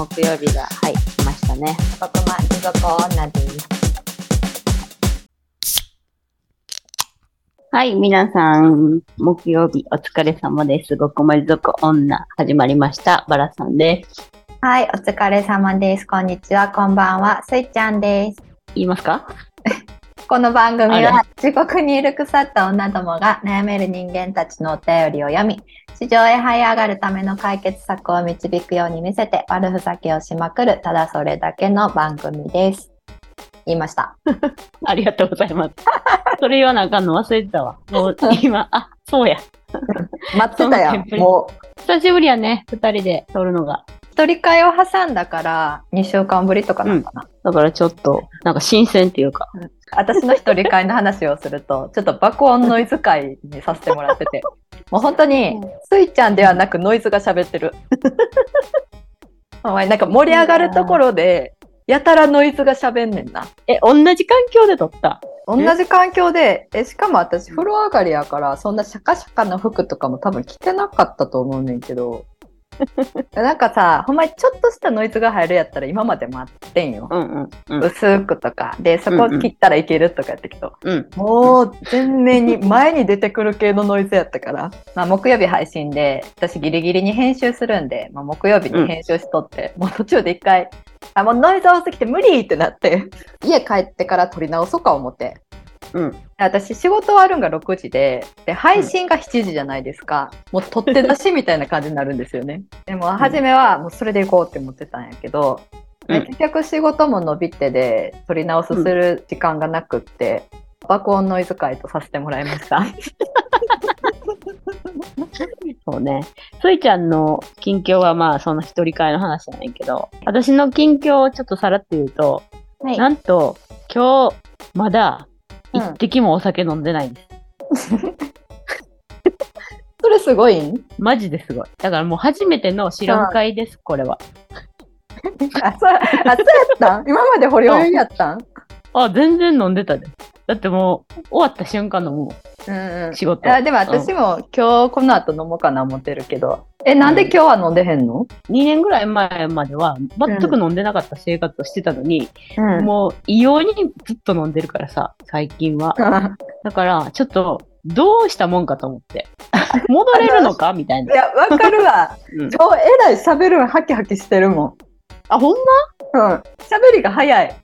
木曜日が、はい、来ましたね。僕も地獄女です。はい、皆さん、木曜日お疲れ様です。ごこまり族女、始まりました。バラさんです。はい、お疲れ様です。こんにちは、こんばんは、スイちゃんです。言いますか？この番組あは地獄にいる腐った女どもが悩める人間たちのお便りを読み、地上へ這い上がるための解決策を導くように見せて悪ふざけをしまくる、ただそれだけの番組です。言いました。ありがとうございます。それ言わなあかんの忘れてたわ。もう今、あ、そうや。待ってたよもう、久しぶりやね、二人で撮るのが。一人会を挟んだから2週間ぶりとかなのかな。だからちょっと、なんか新鮮っていうか。私の一人会の話をすると、ちょっと爆音ノイズ会にさせてもらってて、もう本当に、スイちゃんではなくノイズが喋ってる。お前なんか盛り上がるところで、やたらノイズが喋んねんな。え、同じ環境で撮った？同じ環境で、え、しかも私風呂上がりやから、そんなシャカシャカの服とかも多分着てなかったと思うねんけど、なんかさ、ほんまにちょっとしたノイズが入るやったら今まで待ってんよ。うんうんうん。薄くとか。で、そこ切ったらいけるとかやったけど、うん。もう全面に前に出てくる系のノイズやったから、まあ、木曜日配信で私ギリギリに編集するんで、まあ、木曜日に編集しとって、もう途中で一回あもうノイズ多すぎて無理ってなって家帰ってから撮り直そうか思ってうん。私仕事終わるんが6時でで配信が7時じゃないですか、もう取って出しみたいな感じになるんですよね でも初めはもうそれで行こうって思ってたんやけど、うん結局仕事も伸びてで撮り直すする時間がなくって、爆音ノイズ会とさせてもらいました。そうね。スイちゃんの近況はまあその一人会の話じゃないけど、私の近況をちょっとさらって言うと、はいなんと今日まだうん一滴もお酒飲んでないんです。それすごい？んマジですごい。だからもう初めての白会です、これは。あ、そう、あ、そうやったん？今までホリホリやったん？あ、全然飲んでたで。だってもう終わった瞬間のもうんうう仕事。あでも私も今日この後飲もうかな思ってるけど。え、なんで今日は飲んでへんの？2年ぐらい前までは全く飲んでなかった生活をしてたのに、うん。もう異様にずっと飲んでるからさ、最近は。だから、ちょっと、どうしたもんかと思って。戻れるのか？みたいな。いや、わかるわ。うん今日えらい喋るのハキハキしてるもん。あ、ほんま？うん。喋りが早い。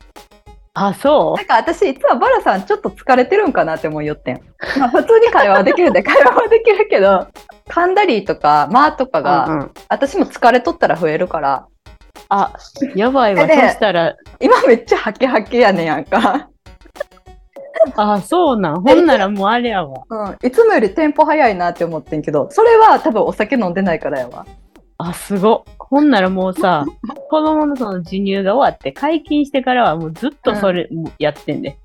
あ、そなんか私、いつもバラさんちょっと疲れてるんかなって思いよってん。まあ普通に会話はできるんで、会話はできるけど、噛んだりとか、まあとかうが、うんうん私も疲れとったら増えるから、あ、やばいわ。そでしたら、今めっちゃハキハキやねんやんか。あ、そうなん。ほんならもうあれやわ。うん。いつもよりテンポ早いなって思ってんけど、それは多分お酒飲んでないからやわ。あ、すごっ。ほんならもうさ、子供のその授乳が終わって解禁してからはもうずっとそれやってんで。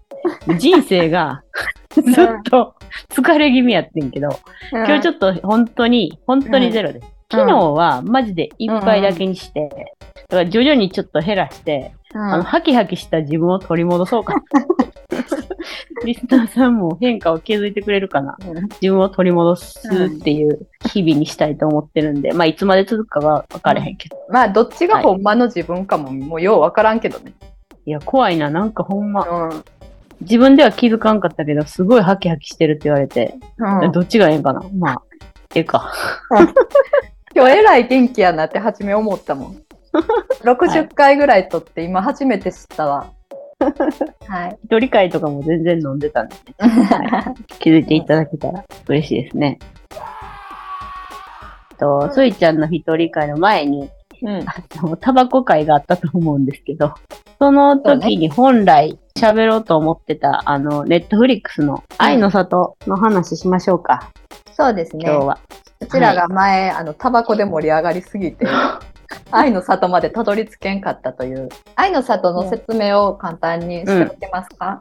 人生がずっと疲れ気味やってんけど、今日ちょっっと本当に、本当にゼロです。昨日はマジで一杯だけにして、だから徐々にちょっと減らして、と、あの、ハキハキした自分を取り戻そうかな。リスナーさんも変化を気づいてくれるかな。自分を取り戻すっていう日々にしたいと思ってるんで、まあいつまで続くかは分かれへんけど。まあ、どっちがほんまの自分かも、もうようわからんけどね。いや、怖いな。なんかほんま、うん。自分では気づかんかったけど、すごいハキハキしてるって言われて、うん、どっちがええんかな。まあ、ええか。今日えらい元気やなって初め思ったもん。60回ぐらいとって今初めて知ったわ。はい。一人会とかも全然飲んでたんで、はい、気づいていただけたら嬉しいですね。と、スイちゃんの一人会の前に、うん。あのタバコ会があったと思うんですけど、その時に本来喋ろうと思ってた、あの、ネットフリックスの愛の里の話しましょうか、そうですね。今日は。うちらが前、あの、タバコで盛り上がりすぎて、愛の里までたどり着けんかったという、愛の里の説明を簡単にしておきますか、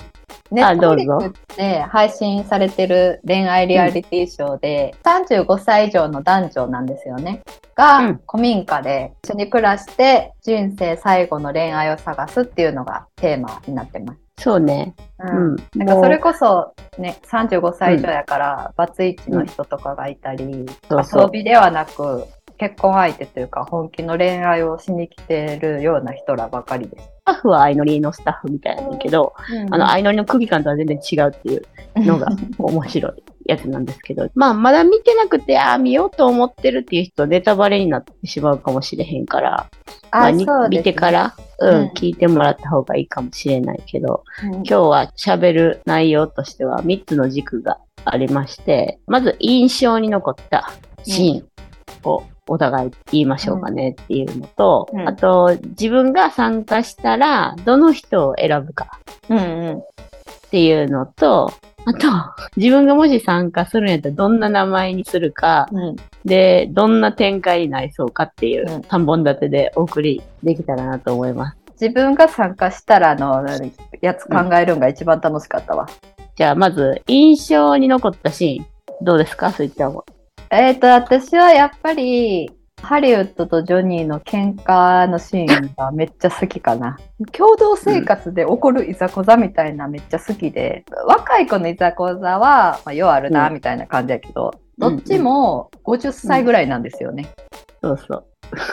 ネットフリックスで配信されてる恋愛リアリティショーで、35歳以上の男女なんですよね。が、うん。古民家で一緒に暮らして人生最後の恋愛を探すっていうのがテーマになってます。そうね。ううん。なんかそれもこそね、35歳以上やから、バツイチの人とかがいたり、遊びではなく、結婚相手というか本気の恋愛をしに来てるような人らばかりです。スタッフは相乗りのスタッフみたいなんだけど、あの相乗りの空気感とは全然違うっていうのが面白いやつなんですけど、まあまだ見てなくて、ああ、見ようと思ってるっていう人、ネタバレになってしまうかもしれへんから、まあに見てから、うん、うん。聞いてもらった方がいいかもしれないけど、うん。今日は喋る内容としては3つの軸がありまして、まず印象に残ったシーンをお互い言いましょうかねっていうのと、うん。あと自分が参加したらどの人を選ぶかうんうん。っていうのと、あと自分がもし参加するんやったらどんな名前にするか、うん。で、どんな展開になりそうかっていううん。3本立てでお送りできたらなと思います。自分が参加したらのやつ考えるのが一番楽しかったわ。じゃあまず印象に残ったシーン、どうですか？スイッチャーも。えっ、と、私はやっぱり、ハリウッドとジョニーの喧嘩のシーンがめっちゃ好きかな。共同生活で起こるいざこざみたいなめっちゃ好きで、若い子のいざこざは、まあ、ようあるな、うんみたいな感じやけど、うんどっちも50歳ぐらいなんですよね。そうそう。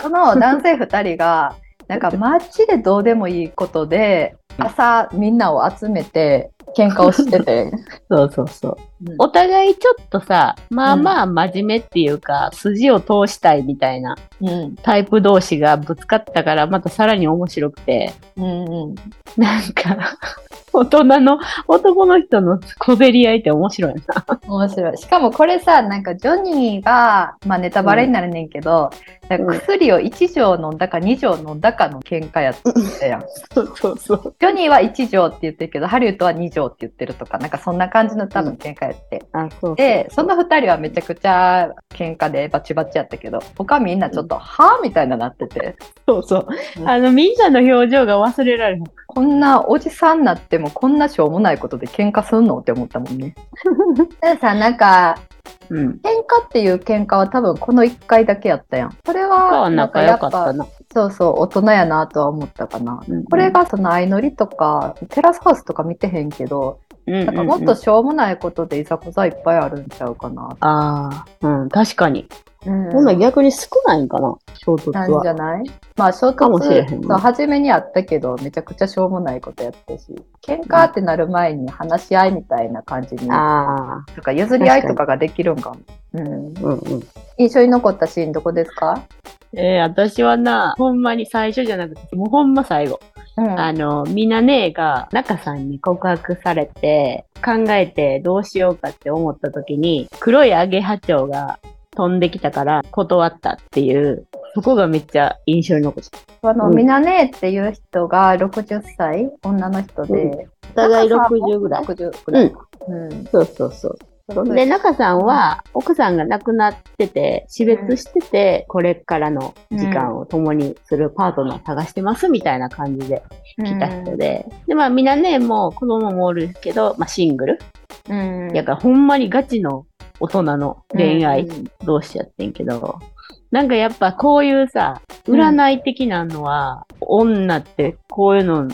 その男性2人が、なんか街でどうでもいいことで、朝みんなを集めて喧嘩をしてて。そうそうそう。うんお互いちょっとさ、まあまあ真面目っていうか、筋を通したいみたいなうんタイプ同士がぶつかったから、またさらに面白くて、うんうんなんか、大人の男の人の小競り合いって面白いな。面白い。しかもこれさ、なんかジョニーが、まあネタバレになるねんけど、なんか薬を1錠飲んだか2錠飲んだかの喧嘩やったやん。そうそうそう。ジョニーは1錠って言ってるけど、ハリウッドは2錠って言ってるとか、なんかそんな感じの多分喧嘩やって。あ、そうそう。で、その2人はめちゃくちゃ喧嘩でバチバチやったけど、他みんなちょっと、はぁみたいななってて、そうそうう。んあの、みんなの表情が忘れられへん。こんなおじさんになってもこんなしょうもないことで喧嘩すんのって思ったもんね。でさ、なんか、うん。喧嘩っていう喧嘩は多分この1回だけやったやん。それ他はは仲良かったな。そうそう大人やなとは思ったかな。うんこれがその相乗りとかテラスハウスとか見てへんけど、うんうんうんなんかもっとしょうもないことでいざこざいっぱいあるんちゃうかな。ああ、うん、確かに。うん。ほんなら逆に少ないんかな、衝突なんじゃは。ない？まあ衝かもしれへん突、ね。そう初めにあったけどめちゃくちゃしょうもないことやったし喧嘩ってなる前に話し合いみたいな感じにああ、とか譲り合いとかができるんかも。うん、うん。うん。印象に残ったシーンどこですか、えー、私はな、ほんまに最初じゃなくて、もうほんま最後。うん。あの、みなねが中さんに告白されて、考えてどうしようかって思った時に、黒いアゲハチョウが飛んできたから断ったっていう、そこがめっちゃ印象に残ってた。あの、うんみなねっていう人が60歳女の人で、お互い中さんも60ぐらい。60ぐらいか。うん。そうそうそう。で、中さんは、奥さんが亡くなってて、死別してて、これからの時間を共にするパートナー探してますみたいな感じで来た人で。で、まあ、みんなね、もう子供もおるけど、まあ、シングル。うん。やから、ほんまにガチの大人の恋愛うん同士やってんけど、なんかやっぱこういうさ、占い的なのは、女ってこういうの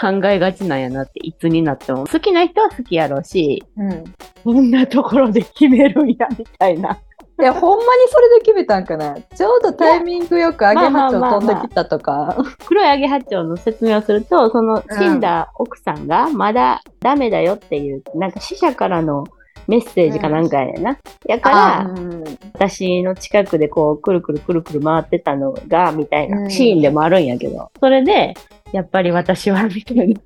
考えがちなんやなって、いつになっても。好きな人は好きやろうし、うん。こんなところで決めるんや、みたいな。いや、ほんまにそれで決めたんかな。ちょうどタイミングよくアゲハチョウ飛んできたとか。黒いアゲハチョウの説明をすると、その死んだ奥さんがまだダメだよっていう、なんか死者からのメッセージかなんかやねんな。やから、うん私の近くでこう、くるくるくるくる回ってたのが、みたいうんなシーンでもあるんやけど、それで、やっぱり私は、みたいな。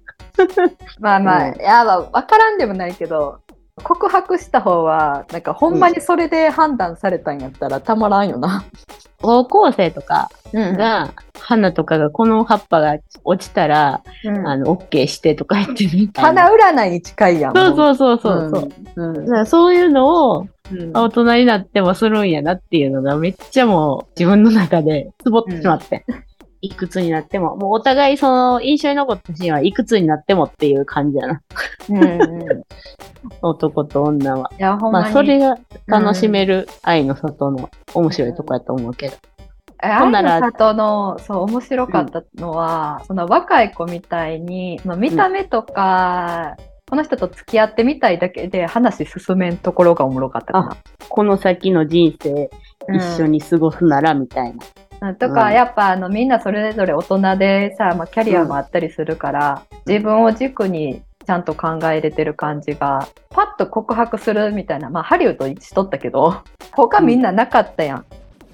まあまあ、うんいや、まあ、わからんでもないけど、告白した方は、なんかほんまにそれで判断されたんやったらたまらんよな。高校生とかうんが、花とかがこの葉っぱが落ちたら、うんあの、OK してとか言ってみたいな。花占いに近いやん。そうそうそうそうそう。うん。うんだからそういうのをうん大人になってもするんやなっていうのがめっちゃもう自分の中でつぼってしまって。いくつになっても、もうお互いその印象に残ったシーンはいくつになってもっていう感じやな。うんうん 男と女は。いや、ほんまに。まあそれが楽しめる愛の外の面白いとこやと思うけど。えほんなら愛の里の、そう、面白かったのは、その若い子みたいに、その見た目とか、この人と付き合ってみたいだけで話進めんところがおもろかったかな。この先の人生一緒に過ごすならみたいな。うん。とか、やっぱあのみんなそれぞれ大人でさ、まあ、キャリアもあったりするから、自分を軸にちゃんと考えれてる感じがパッと告白するみたいなまあハリウッドしとったけど 他みんななかったやん、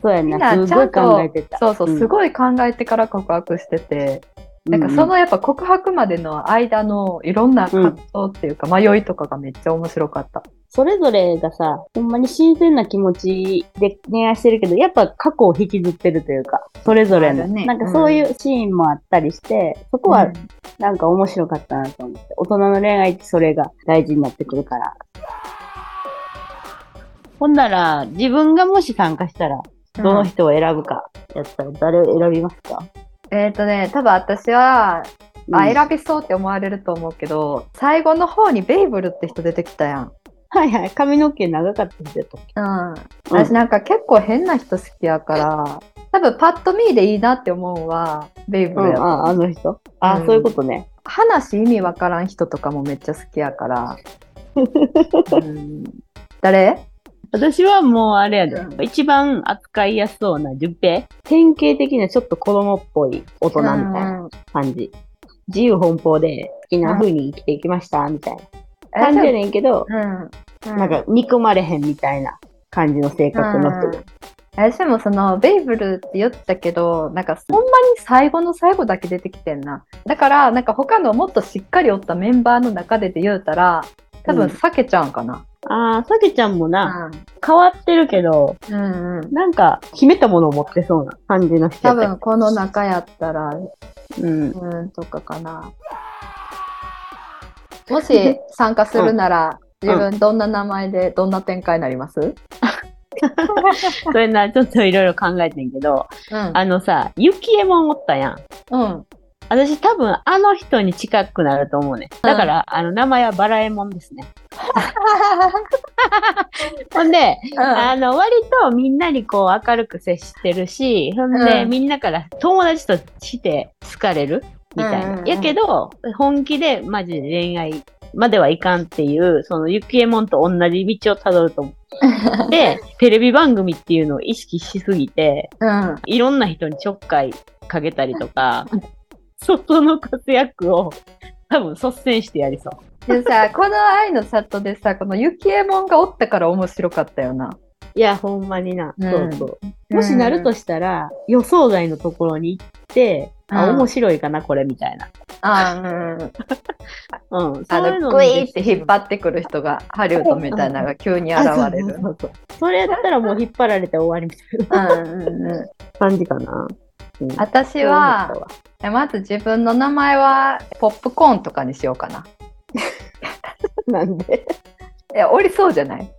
そうやみんな、なちゃんと。そうそううん。すごい考えてから告白してて、なんかうそのやっぱ告白までの間のいろんな葛藤っていうか迷いとかがめっちゃ面白かった。それぞれがさ、ほんまに新鮮な気持ちで恋愛してるけど、やっぱ過去を引きずってるというか、それぞれの、ねなんかそういうシーンもあったりして、そこはなんか面白かったなと思って。大人の恋愛ってそれが大事になってくるから。ほんなら、自分がもし参加したら、どの人を選ぶか、やったら誰を選びますか、えっ、とね多分私は、うんあ選びそうって思われると思うけど最後の方にベイブルって人出てきたやん。はいはい。髪の毛長かった人やったっけ？うん、私なんか結構変な人好きやから多分パッと見でいいなって思うのはベイブルやとうん、あ、あの人？あ、うん。そういうことね。話意味わからん人とかもめっちゃ好きやから、うん。誰？私はもうあれやで、うん。一番扱いやすそうな順平？典型的なちょっと子供っぽい大人みたいな感じ。自由奔放で好きな風に生きていきました、みたいな感じやねんけど、うん。うん、なんか憎まれへんみたいな感じの性格の人。で。私もそのベイブルって言ったけどなんかほんまに最後の最後だけ出てきてんな。だからなんか他のもっとしっかりおったメンバーの中でで言うたら多分うん。避けちゃうんかな、ああ、さけちゃんもな、う変わってるけど、ん、うんうん。なんか秘めたものを持ってそうな感じの人や多分この中やったらうん。うんとかかなもし参加するなら、うん。自分どんな名前でどんな展開になります、それな、ちょっといろいろ考えてんけど、うん。あのさ、ゆきえもんおったやん。うん。私多分あの人に近くなると思うね。だから、あの名前はバラエモンですね。ほんで、あの割とみんなにこう明るく接してるし、ほんで、うん。みんなから友達として好かれるみたいな。うんうんうんやけど、本気でマジで恋愛まではいかんっていう、そのゆきえもんと同じ道をたどると思う。で、テレビ番組っていうのを意識しすぎて、うんいろんな人にちょっかいかけたりとか、外の活躍を多分率先してやりそう。でさこの愛の里でさこのゆきえもんがおったから面白かったよな。いや、ほんまにな。うんそうそう。もしなるとしたら、予想外のところに行っうん面白いかな、これ、みたいな。あうん うん。あのグイーって引っ張っってくる人がハリウッドみたいなのが急に現れる。それやったらもう引っ張られて終わりみたいな うんうんうん感じかな。うん、私はまず自分の名前はポップコーンとかにしようかな。なんで？いや、おりそうじゃない？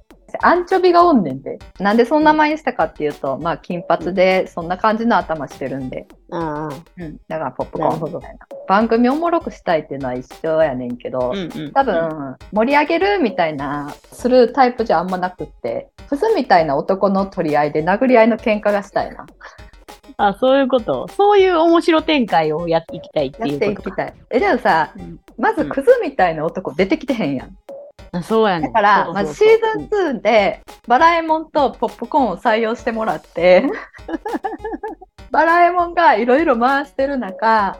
アンチョビがおんねんで。なんでその名前にしたかっていうと、まあ、金髪で、そんな感じの頭してるんで。ああ。うん。だから、ポップコーンみたいな。番組おもろくしたいっていうのは一緒やねんけど、うんうん。多分、盛り上げるみたいな、するタイプじゃあんまなくって、クズみたいな男の取り合いで殴り合いの喧嘩がしたいな。あ、そういうこと？そういう面白展開をやっていきたいってやっいうことか。ていきたい。え、でもさ、うんまずクズみたいな男出てきてへんやん。あそうやねん。だから、そうまずシそうそうーズン2で、バラエモンとポップコーンを採用してもらって、バラエモンがいろいろ回してる中、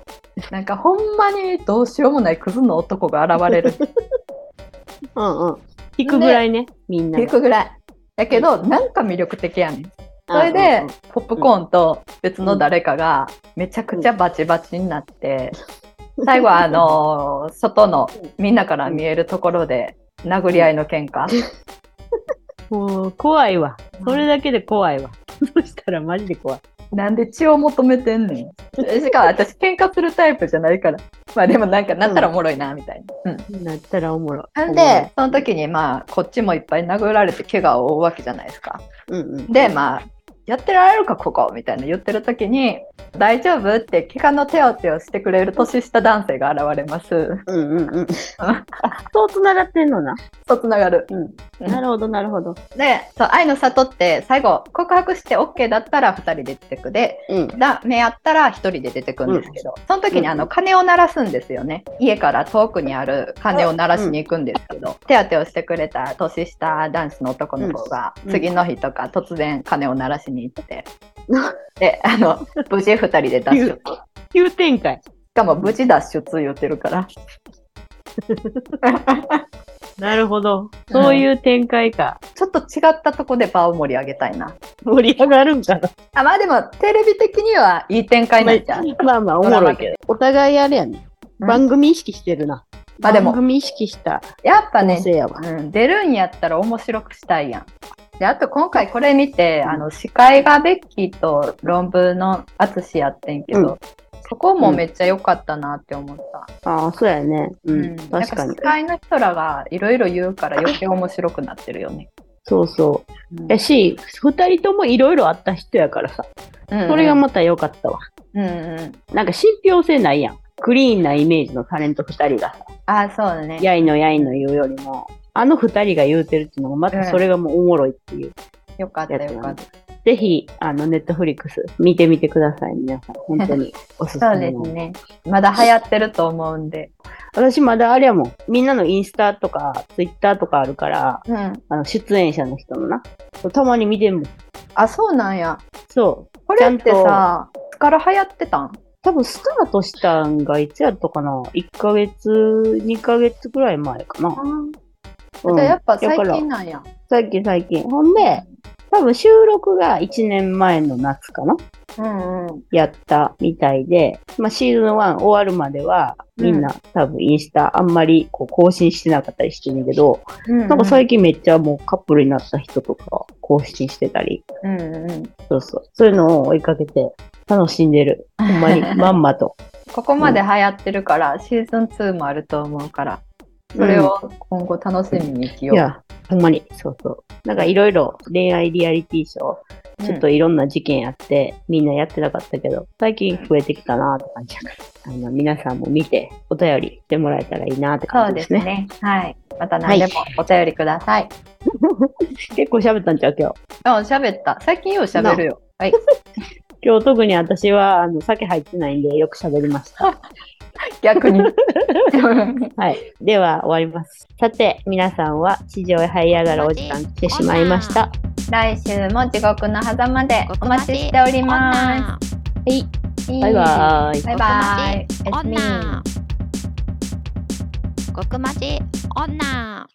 なんかほんまにどうしようもないクズの男が現れる。うんうん。引くぐらいね、みんなが。ピークぐらい。やけど、なんか魅力的やねん。それで、ポップコーンと別の誰かがめちゃくちゃバチバチになって、最後はあのー外のみんなから見えるところで殴り合いの喧嘩？もう怖いわ。それだけで怖いわ。そしたらマジで怖い。なんで血を求めてんねん。しかも私喧嘩するタイプじゃないから。まあでもなんかなったらおもろいな、みたいな。うん。なったらおもろい。なんで、その時にまあ、こっちもいっぱい殴られて怪我を負うわけじゃないですか。うんうん。で、まあ、やってられるか、ここみたいな言ってる時に、大丈夫？って怪我の手当てをしてくれる年下男性が現れます。うんうんうん。そう繋がってんのな。とつながる。うん。なるほど、なるほど。で、そう、愛の里って最後、告白して OK だったら2人で出てくで、うん。ダメやったら1人で出てくんですけど、その時にあの鐘を鳴らすんですよね。家から遠くにある鐘を鳴らしに行くんですけど、手当てをしてくれた年下男子の男の子が、うん次の日とか突然鐘を鳴らしに行って、で、あの、無事2人で脱出。し急展開。かも無事脱出言ってるから。なるほど。そういう展開か。ちょっと違ったとこで場を盛り上げたいな。盛り上がるんかな。あまあでも、テレビ的にはいい展開なんじゃん。まあまあ、おもろいけど。お互いあれやね。うん番組意識してるな。まあでも番組意識したやっぱね。うん、出るんやったら面白くしたいやん。で、あと今回これ見て、あの、司会がベッキーと論文の淳やってんけど、うんそこもめっちゃ良かったなって思った。ああ、そうやね。うん。なん確かに司。会の人らがいろいろ言うから 余計面白くなってるよね。そうそう。うんやし、二人ともいろいろあった人やからさ。うんそれがまた良かったわ。うんうん。なんか信憑性ないやん。クリーンなイメージのタレント二人がさ、あ、そうだね。やいのやいの言うよりも、あの二人が言うてるっていうのがまたそれがもうおもろいっていう。よかったよかった。ぜひ、あの、ネットフリックス見てみてください、皆さん。本当におすすそう。ですね。まだ流行ってると思うんで。私まだあれやもん。みんなのインスタとか、ツイッターとかあるから、うん。あの、出演者の人のな。たまに見てんもん。あ、そうなんや。そう。これってさ、から流行ってたん？多分スタートしたんがいつやったかな ?1 ヶ月、2ヶ月ぐらい前かな。うんじゃあやっぱ最近なんや。最近最近。ほんで、多分収録が1年前の夏かなうんうん。やったみたいで、まあ、シーズン1終わるまでは、みんな、多分インスタあんまりこう更新してなかったりしてるけど、うんなんか最近めっちゃもうカップルになった人とか更新してたり、うんうん。そうそう。そういうのを追いかけて楽しんでる。ほんまに、まんまと。ここまで流行ってるから、シーズン2もあると思うから、それを今後楽しみに生きよう。いや、ほんまに、そうそう。なんかいろいろ恋愛リアリティショー、うんちょっといろんな事件やって、みんなやってなかったけど、最近増えてきたなって感じやから。あの、皆さんも見て、お便りしてもらえたらいいなってそう感じですね。ですね。はい。また何でもお便りください。結構喋ったんちゃう今日？あ、喋った。最近よう喋るよ。はい。今日特に私は、あの、酒入ってないんでよく喋りました。逆に。はい。では、終わります。さて、皆さんは地上へ這い上がるお時間来てしまいました。来週も地獄の狭間でお待ちしております。はい。す。バイバーイ。バイバイ。女。極まち女。